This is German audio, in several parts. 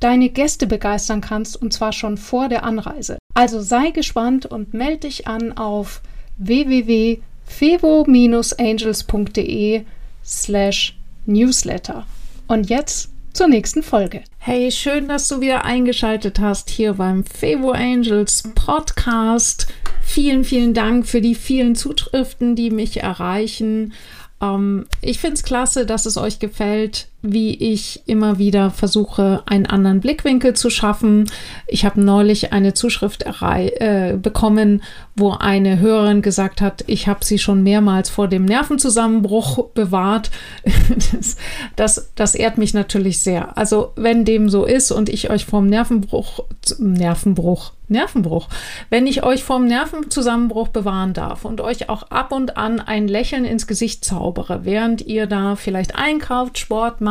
deine Gäste begeistern kannst, und zwar schon vor der Anreise. Also sei gespannt und melde dich an auf www.fevo-angels.de slash newsletter. Und jetzt zur nächsten Folge. Hey, schön, dass du wieder eingeschaltet hast hier beim Fevo Angels Podcast. Vielen, vielen Dank für die vielen Zutriften, die mich erreichen. Ähm, ich finde es klasse, dass es euch gefällt, wie ich immer wieder versuche, einen anderen Blickwinkel zu schaffen. Ich habe neulich eine Zuschrift äh, bekommen, wo eine Hörerin gesagt hat, ich habe sie schon mehrmals vor dem Nervenzusammenbruch bewahrt. das, das, das ehrt mich natürlich sehr. Also wenn dem so ist und ich euch vom Nervenbruch, Nervenbruch, Nervenbruch. Wenn ich euch vom Nervenzusammenbruch bewahren darf und euch auch ab und an ein Lächeln ins Gesicht zaubere, während ihr da vielleicht einkauft, Sport macht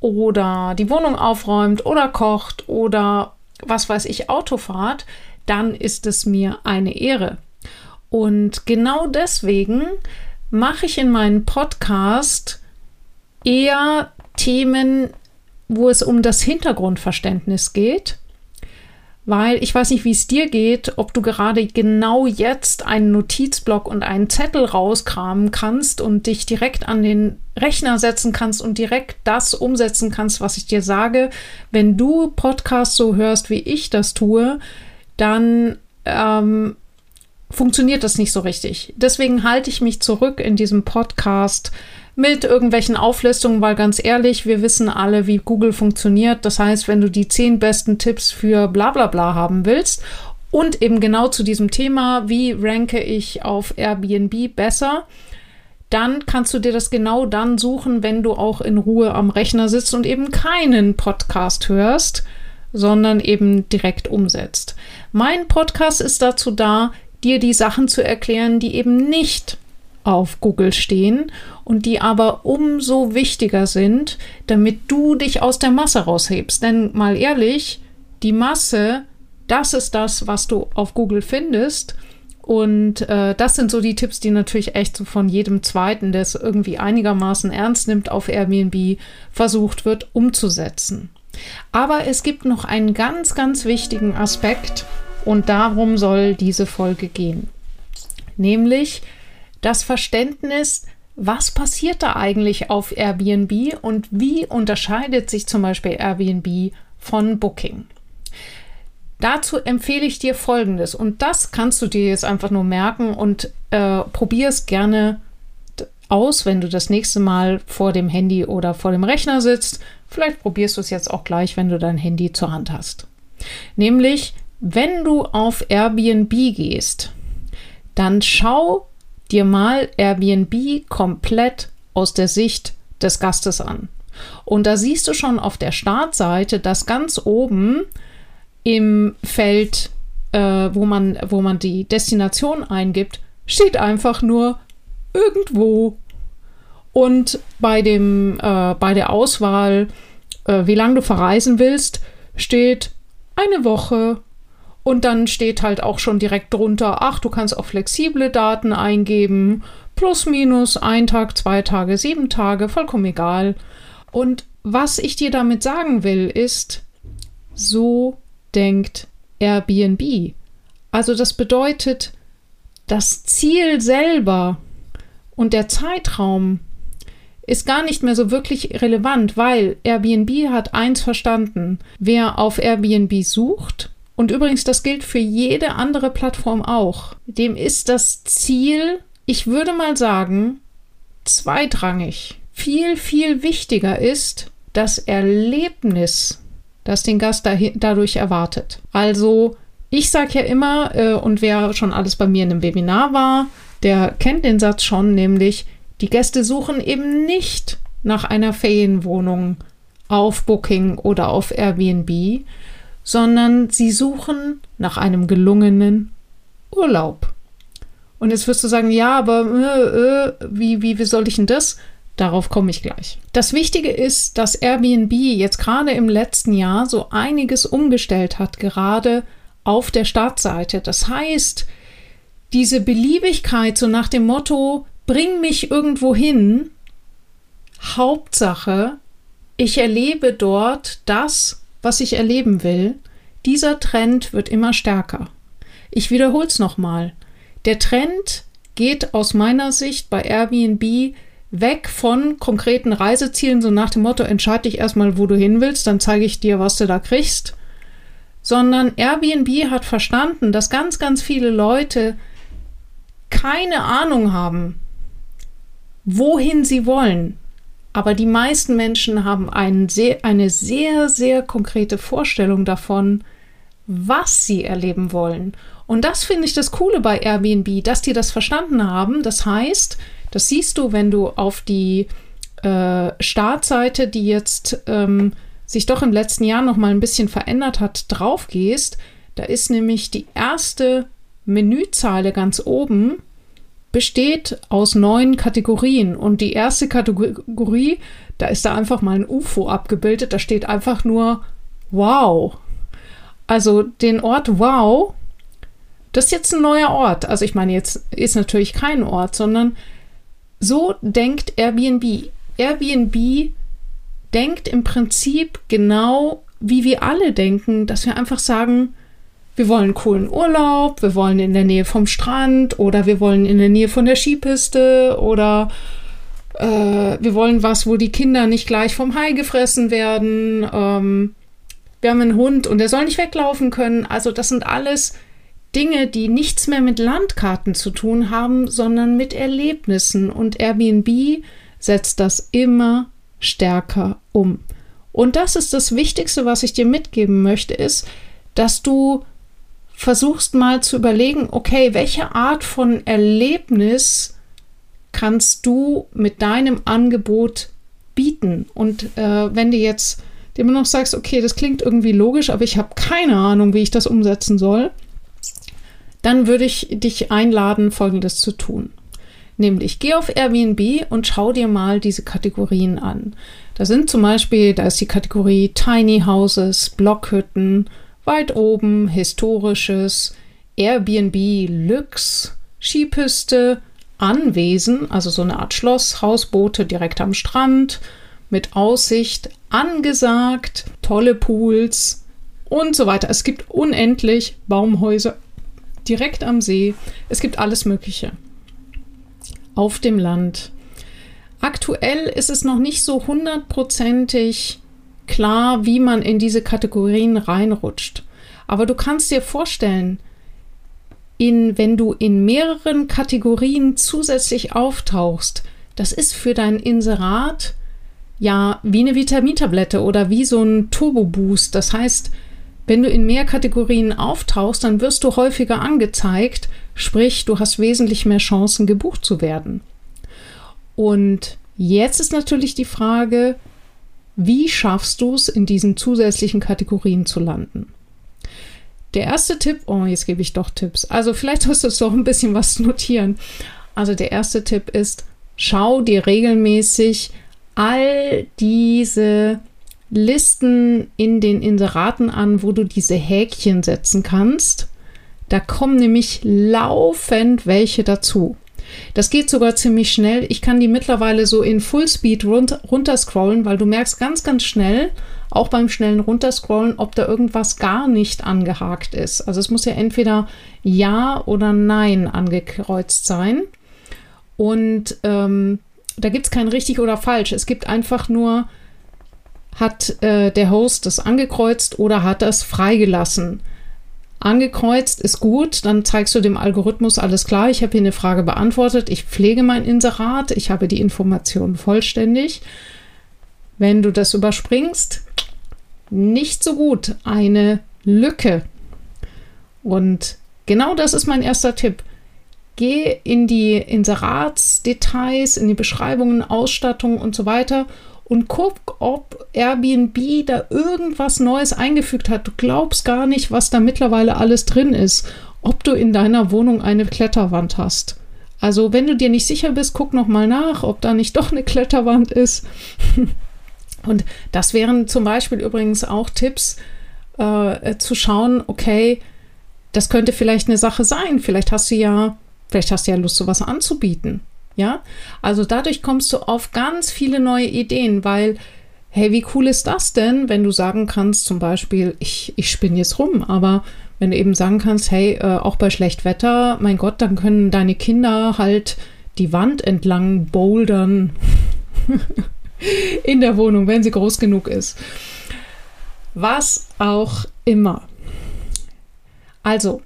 oder die Wohnung aufräumt oder kocht oder was weiß ich, Auto fahrt, dann ist es mir eine Ehre. Und genau deswegen mache ich in meinem Podcast eher Themen, wo es um das Hintergrundverständnis geht weil ich weiß nicht, wie es dir geht, ob du gerade genau jetzt einen Notizblock und einen Zettel rauskramen kannst und dich direkt an den Rechner setzen kannst und direkt das umsetzen kannst, was ich dir sage. Wenn du Podcasts so hörst, wie ich das tue, dann ähm, funktioniert das nicht so richtig. Deswegen halte ich mich zurück in diesem Podcast mit irgendwelchen Auflistungen, weil ganz ehrlich, wir wissen alle, wie Google funktioniert. Das heißt, wenn du die zehn besten Tipps für bla bla bla haben willst und eben genau zu diesem Thema, wie ranke ich auf Airbnb besser, dann kannst du dir das genau dann suchen, wenn du auch in Ruhe am Rechner sitzt und eben keinen Podcast hörst, sondern eben direkt umsetzt. Mein Podcast ist dazu da, dir die Sachen zu erklären, die eben nicht auf Google stehen und die aber umso wichtiger sind, damit du dich aus der Masse raushebst. Denn mal ehrlich, die Masse, das ist das, was du auf Google findest. Und äh, das sind so die Tipps, die natürlich echt so von jedem Zweiten, der es irgendwie einigermaßen ernst nimmt, auf Airbnb versucht wird umzusetzen. Aber es gibt noch einen ganz, ganz wichtigen Aspekt und darum soll diese Folge gehen. Nämlich das Verständnis, was passiert da eigentlich auf Airbnb und wie unterscheidet sich zum Beispiel Airbnb von Booking. Dazu empfehle ich dir Folgendes und das kannst du dir jetzt einfach nur merken und äh, probier es gerne aus, wenn du das nächste Mal vor dem Handy oder vor dem Rechner sitzt. Vielleicht probierst du es jetzt auch gleich, wenn du dein Handy zur Hand hast. Nämlich, wenn du auf Airbnb gehst, dann schau dir mal Airbnb komplett aus der Sicht des Gastes an. Und da siehst du schon auf der Startseite, dass ganz oben im Feld, äh, wo, man, wo man die Destination eingibt, steht einfach nur irgendwo. Und bei, dem, äh, bei der Auswahl, äh, wie lange du verreisen willst, steht eine Woche, und dann steht halt auch schon direkt drunter, ach, du kannst auch flexible Daten eingeben. Plus, minus, ein Tag, zwei Tage, sieben Tage, vollkommen egal. Und was ich dir damit sagen will, ist, so denkt Airbnb. Also das bedeutet, das Ziel selber und der Zeitraum ist gar nicht mehr so wirklich relevant, weil Airbnb hat eins verstanden. Wer auf Airbnb sucht, und übrigens, das gilt für jede andere Plattform auch. Dem ist das Ziel, ich würde mal sagen, zweitrangig. Viel, viel wichtiger ist das Erlebnis, das den Gast dadurch erwartet. Also, ich sage ja immer, äh, und wer schon alles bei mir in einem Webinar war, der kennt den Satz schon, nämlich, die Gäste suchen eben nicht nach einer Ferienwohnung auf Booking oder auf Airbnb, sondern sie suchen nach einem gelungenen Urlaub. Und jetzt wirst du sagen, ja, aber äh, äh, wie, wie, wie soll ich denn das? Darauf komme ich gleich. Das Wichtige ist, dass Airbnb jetzt gerade im letzten Jahr so einiges umgestellt hat, gerade auf der Startseite. Das heißt, diese Beliebigkeit, so nach dem Motto, bring mich irgendwo hin, Hauptsache, ich erlebe dort das, was ich erleben will, dieser Trend wird immer stärker. Ich wiederhole es nochmal. Der Trend geht aus meiner Sicht bei Airbnb weg von konkreten Reisezielen, so nach dem Motto, entscheide dich erstmal, wo du hin willst, dann zeige ich dir, was du da kriegst, sondern Airbnb hat verstanden, dass ganz, ganz viele Leute keine Ahnung haben, wohin sie wollen. Aber die meisten Menschen haben sehr, eine sehr, sehr konkrete Vorstellung davon, was sie erleben wollen. Und das finde ich das Coole bei Airbnb, dass die das verstanden haben. Das heißt, das siehst du, wenn du auf die äh, Startseite, die jetzt ähm, sich doch im letzten Jahr noch mal ein bisschen verändert hat, drauf gehst. Da ist nämlich die erste Menüzeile ganz oben besteht aus neun Kategorien und die erste Kategorie, da ist da einfach mal ein UFO abgebildet, da steht einfach nur Wow. Also den Ort Wow das ist jetzt ein neuer Ort. Also ich meine, jetzt ist natürlich kein Ort, sondern so denkt Airbnb. Airbnb denkt im Prinzip genau, wie wir alle denken, dass wir einfach sagen, wir wollen coolen Urlaub, wir wollen in der Nähe vom Strand oder wir wollen in der Nähe von der Skipiste oder äh, wir wollen was, wo die Kinder nicht gleich vom Hai gefressen werden. Ähm, wir haben einen Hund und der soll nicht weglaufen können. Also das sind alles Dinge, die nichts mehr mit Landkarten zu tun haben, sondern mit Erlebnissen. Und Airbnb setzt das immer stärker um. Und das ist das Wichtigste, was ich dir mitgeben möchte, ist, dass du versuchst mal zu überlegen, okay, welche Art von Erlebnis kannst du mit deinem Angebot bieten? Und äh, wenn du jetzt immer noch sagst, okay, das klingt irgendwie logisch, aber ich habe keine Ahnung, wie ich das umsetzen soll, dann würde ich dich einladen, Folgendes zu tun. Nämlich geh auf Airbnb und schau dir mal diese Kategorien an. Da sind zum Beispiel, da ist die Kategorie Tiny Houses, Blockhütten, weit oben, historisches, Airbnb, Lux, Skipiste, Anwesen, also so eine Art Schloss, Hausboote direkt am Strand, mit Aussicht, angesagt, tolle Pools und so weiter. Es gibt unendlich Baumhäuser direkt am See. Es gibt alles Mögliche. Auf dem Land. Aktuell ist es noch nicht so hundertprozentig klar, wie man in diese Kategorien reinrutscht. Aber du kannst dir vorstellen, in, wenn du in mehreren Kategorien zusätzlich auftauchst, das ist für dein Inserat ja wie eine Vitamintablette oder wie so ein Turbo-Boost. Das heißt, wenn du in mehr Kategorien auftauchst, dann wirst du häufiger angezeigt, sprich, du hast wesentlich mehr Chancen, gebucht zu werden. Und jetzt ist natürlich die Frage, wie schaffst du es, in diesen zusätzlichen Kategorien zu landen? Der erste Tipp, oh, jetzt gebe ich doch Tipps. Also vielleicht hast du doch ein bisschen was notieren. Also der erste Tipp ist, schau dir regelmäßig all diese Listen in den Inseraten an, wo du diese Häkchen setzen kannst. Da kommen nämlich laufend welche dazu. Das geht sogar ziemlich schnell. Ich kann die mittlerweile so in Fullspeed runter, runterscrollen, weil du merkst ganz, ganz schnell, auch beim schnellen Runterscrollen, ob da irgendwas gar nicht angehakt ist. Also es muss ja entweder Ja oder Nein angekreuzt sein. Und ähm, da gibt es kein richtig oder falsch. Es gibt einfach nur hat äh, der Host das angekreuzt oder hat das freigelassen? Angekreuzt ist gut, dann zeigst du dem Algorithmus alles klar, ich habe hier eine Frage beantwortet, ich pflege mein Inserat, ich habe die Informationen vollständig. Wenn du das überspringst, nicht so gut, eine Lücke. Und genau das ist mein erster Tipp. Geh in die Inseratsdetails, in die Beschreibungen, Ausstattung und so weiter und guck, ob Airbnb da irgendwas Neues eingefügt hat. Du glaubst gar nicht, was da mittlerweile alles drin ist. Ob du in deiner Wohnung eine Kletterwand hast. Also, wenn du dir nicht sicher bist, guck noch mal nach, ob da nicht doch eine Kletterwand ist. und das wären zum Beispiel übrigens auch Tipps, äh, zu schauen, okay, das könnte vielleicht eine Sache sein. Vielleicht hast du ja, vielleicht hast du ja Lust, sowas anzubieten. Ja, also dadurch kommst du auf ganz viele neue Ideen, weil, hey, wie cool ist das denn, wenn du sagen kannst, zum Beispiel, ich, ich spinne jetzt rum, aber wenn du eben sagen kannst, hey, äh, auch bei Schlechtwetter, mein Gott, dann können deine Kinder halt die Wand entlang bouldern in der Wohnung, wenn sie groß genug ist. Was auch immer. Also,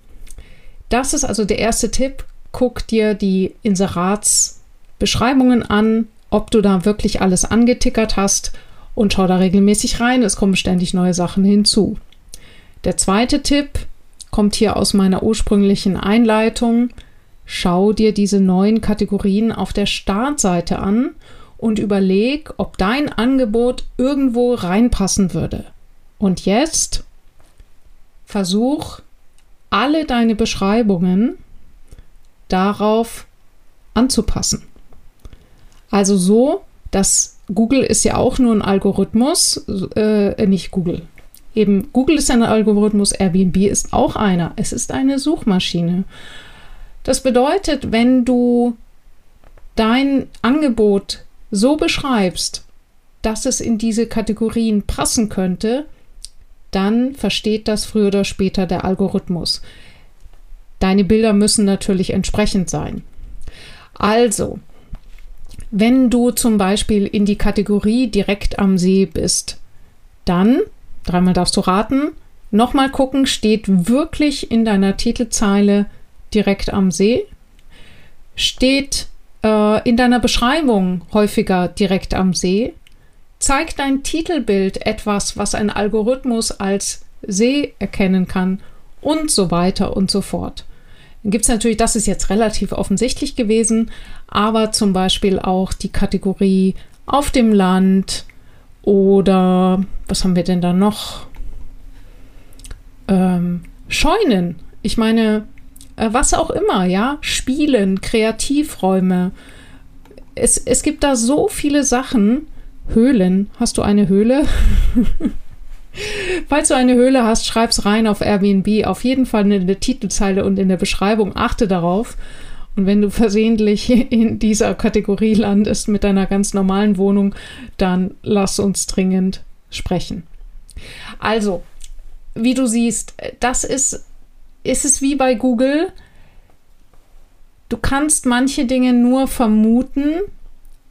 das ist also der erste Tipp. Guck dir die Inserats Beschreibungen an, ob du da wirklich alles angetickert hast und schau da regelmäßig rein. Es kommen ständig neue Sachen hinzu. Der zweite Tipp kommt hier aus meiner ursprünglichen Einleitung. Schau dir diese neuen Kategorien auf der Startseite an und überleg, ob dein Angebot irgendwo reinpassen würde. Und jetzt versuch alle deine Beschreibungen darauf anzupassen. Also so, dass Google ist ja auch nur ein Algorithmus, äh, nicht Google. Eben Google ist ein Algorithmus, Airbnb ist auch einer. Es ist eine Suchmaschine. Das bedeutet, wenn du dein Angebot so beschreibst, dass es in diese Kategorien passen könnte, dann versteht das früher oder später der Algorithmus. Deine Bilder müssen natürlich entsprechend sein. Also, wenn du zum Beispiel in die Kategorie direkt am See bist, dann, dreimal darfst du raten, nochmal gucken, steht wirklich in deiner Titelzeile direkt am See? Steht äh, in deiner Beschreibung häufiger direkt am See? Zeigt dein Titelbild etwas, was ein Algorithmus als See erkennen kann? Und so weiter und so fort. Gibt es natürlich, das ist jetzt relativ offensichtlich gewesen, aber zum Beispiel auch die Kategorie auf dem Land oder was haben wir denn da noch? Ähm, Scheunen. Ich meine, äh, was auch immer, ja, Spielen, Kreativräume. Es, es gibt da so viele Sachen. Höhlen. Hast du eine Höhle? Falls du eine Höhle hast, schreib's rein auf Airbnb. Auf jeden Fall in der Titelzeile und in der Beschreibung. Achte darauf. Und wenn du versehentlich in dieser Kategorie landest mit deiner ganz normalen Wohnung, dann lass uns dringend sprechen. Also, wie du siehst, das ist, ist es wie bei Google. Du kannst manche Dinge nur vermuten,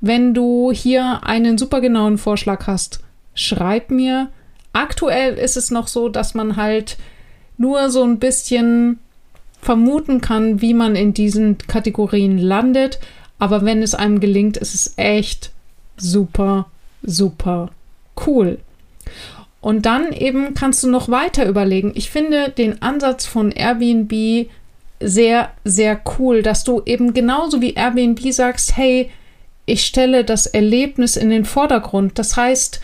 wenn du hier einen super genauen Vorschlag hast. Schreib mir, Aktuell ist es noch so, dass man halt nur so ein bisschen vermuten kann, wie man in diesen Kategorien landet. Aber wenn es einem gelingt, ist es echt super, super cool. Und dann eben kannst du noch weiter überlegen. Ich finde den Ansatz von Airbnb sehr, sehr cool, dass du eben genauso wie Airbnb sagst, hey, ich stelle das Erlebnis in den Vordergrund. Das heißt,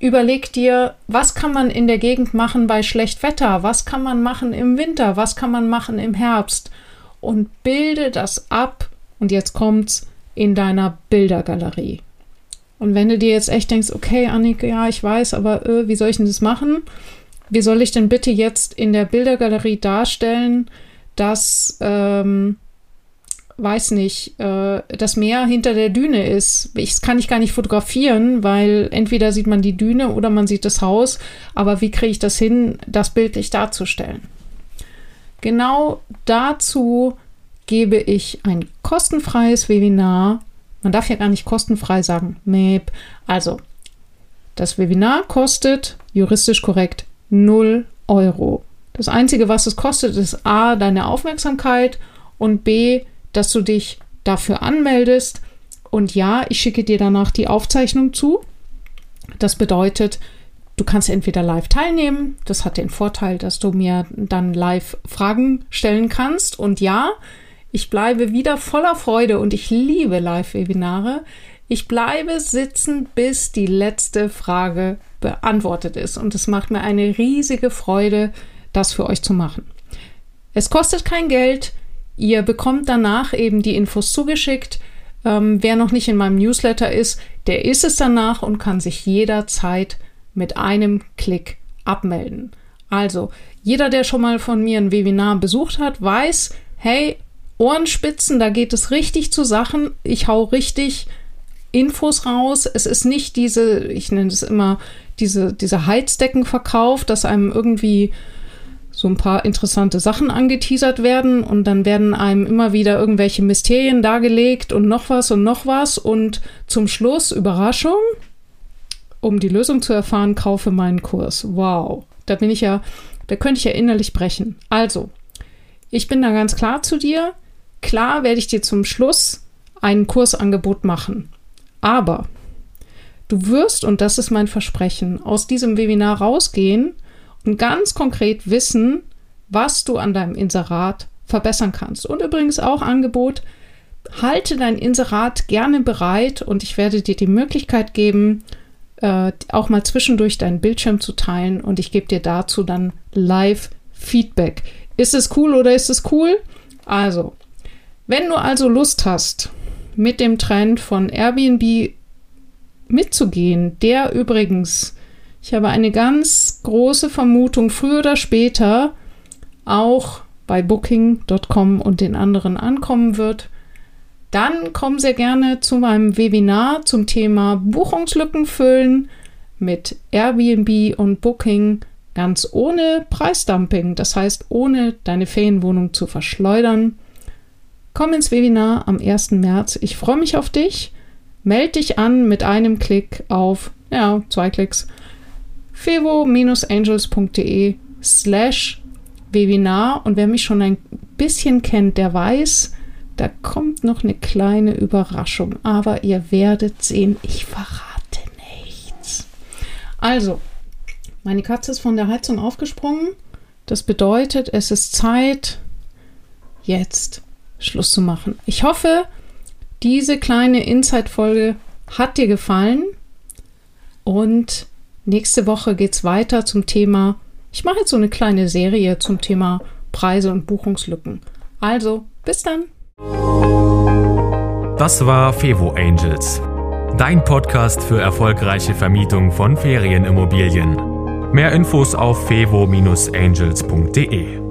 Überleg dir, was kann man in der Gegend machen bei schlecht Wetter? Was kann man machen im Winter? Was kann man machen im Herbst? Und bilde das ab. Und jetzt kommt's in deiner Bildergalerie. Und wenn du dir jetzt echt denkst, okay, Annik, ja, ich weiß, aber äh, wie soll ich denn das machen? Wie soll ich denn bitte jetzt in der Bildergalerie darstellen, dass ähm, weiß nicht, äh, das Meer hinter der Düne ist. Ich, kann ich gar nicht fotografieren, weil entweder sieht man die Düne oder man sieht das Haus. Aber wie kriege ich das hin, das bildlich darzustellen? Genau dazu gebe ich ein kostenfreies Webinar. Man darf ja gar nicht kostenfrei sagen. MEP. Also, das Webinar kostet juristisch korrekt 0 Euro. Das Einzige, was es kostet, ist A, deine Aufmerksamkeit und B, dass du dich dafür anmeldest. Und ja, ich schicke dir danach die Aufzeichnung zu. Das bedeutet, du kannst entweder live teilnehmen. Das hat den Vorteil, dass du mir dann live Fragen stellen kannst. Und ja, ich bleibe wieder voller Freude und ich liebe Live-Webinare. Ich bleibe sitzen, bis die letzte Frage beantwortet ist. Und es macht mir eine riesige Freude, das für euch zu machen. Es kostet kein Geld. Ihr bekommt danach eben die Infos zugeschickt. Ähm, wer noch nicht in meinem Newsletter ist, der ist es danach und kann sich jederzeit mit einem Klick abmelden. Also, jeder, der schon mal von mir ein Webinar besucht hat, weiß, hey, Ohrenspitzen, da geht es richtig zu Sachen. Ich hau richtig Infos raus. Es ist nicht diese, ich nenne es immer, diese, diese Heizdeckenverkauf, dass einem irgendwie so ein paar interessante Sachen angeteasert werden und dann werden einem immer wieder irgendwelche Mysterien dargelegt und noch was und noch was und zum Schluss Überraschung, um die Lösung zu erfahren, kaufe meinen Kurs. Wow, da bin ich ja, da könnte ich ja innerlich brechen. Also, ich bin da ganz klar zu dir. Klar werde ich dir zum Schluss ein Kursangebot machen. Aber du wirst, und das ist mein Versprechen, aus diesem Webinar rausgehen und ganz konkret wissen, was du an deinem Inserat verbessern kannst. Und übrigens auch Angebot, halte dein Inserat gerne bereit und ich werde dir die Möglichkeit geben, äh, auch mal zwischendurch deinen Bildschirm zu teilen und ich gebe dir dazu dann live Feedback. Ist es cool oder ist es cool? Also, wenn du also Lust hast, mit dem Trend von Airbnb mitzugehen, der übrigens, ich habe eine ganz große Vermutung, früher oder später auch bei Booking.com und den anderen ankommen wird, dann kommen sehr gerne zu meinem Webinar zum Thema Buchungslücken füllen mit Airbnb und Booking ganz ohne Preisdumping, das heißt ohne deine Ferienwohnung zu verschleudern. Komm ins Webinar am 1. März. Ich freue mich auf dich. Meld dich an mit einem Klick auf, ja, zwei Klicks, fevo-angels.de slash Webinar. Und wer mich schon ein bisschen kennt, der weiß, da kommt noch eine kleine Überraschung. Aber ihr werdet sehen, ich verrate nichts. Also, meine Katze ist von der Heizung aufgesprungen. Das bedeutet, es ist Zeit, jetzt Schluss zu machen. Ich hoffe, diese kleine Insight-Folge hat dir gefallen. Und nächste Woche geht es weiter zum Thema. Ich mache jetzt so eine kleine Serie zum Thema Preise und Buchungslücken. Also, bis dann. Das war Fevo Angels, dein Podcast für erfolgreiche Vermietung von Ferienimmobilien. Mehr Infos auf fevo-angels.de.